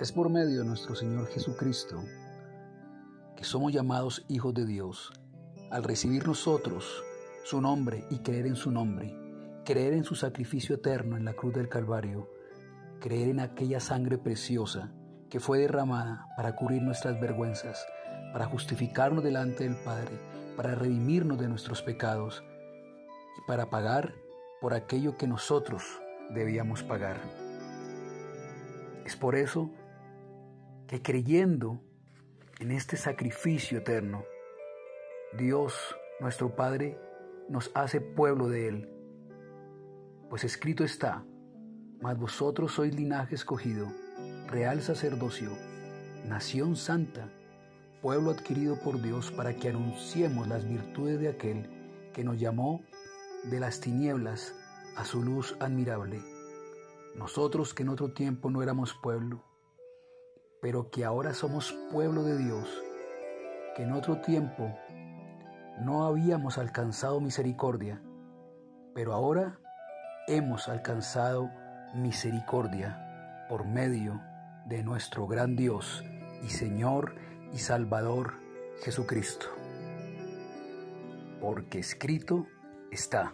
Es por medio de nuestro Señor Jesucristo que somos llamados hijos de Dios al recibir nosotros su nombre y creer en su nombre, creer en su sacrificio eterno en la cruz del Calvario, creer en aquella sangre preciosa que fue derramada para cubrir nuestras vergüenzas, para justificarnos delante del Padre, para redimirnos de nuestros pecados y para pagar por aquello que nosotros debíamos pagar. Es por eso que creyendo en este sacrificio eterno, Dios, nuestro Padre, nos hace pueblo de Él. Pues escrito está, mas vosotros sois linaje escogido, real sacerdocio, nación santa, pueblo adquirido por Dios para que anunciemos las virtudes de aquel que nos llamó de las tinieblas a su luz admirable. Nosotros que en otro tiempo no éramos pueblo, pero que ahora somos pueblo de Dios, que en otro tiempo no habíamos alcanzado misericordia, pero ahora hemos alcanzado misericordia por medio de nuestro gran Dios y Señor y Salvador Jesucristo. Porque escrito está.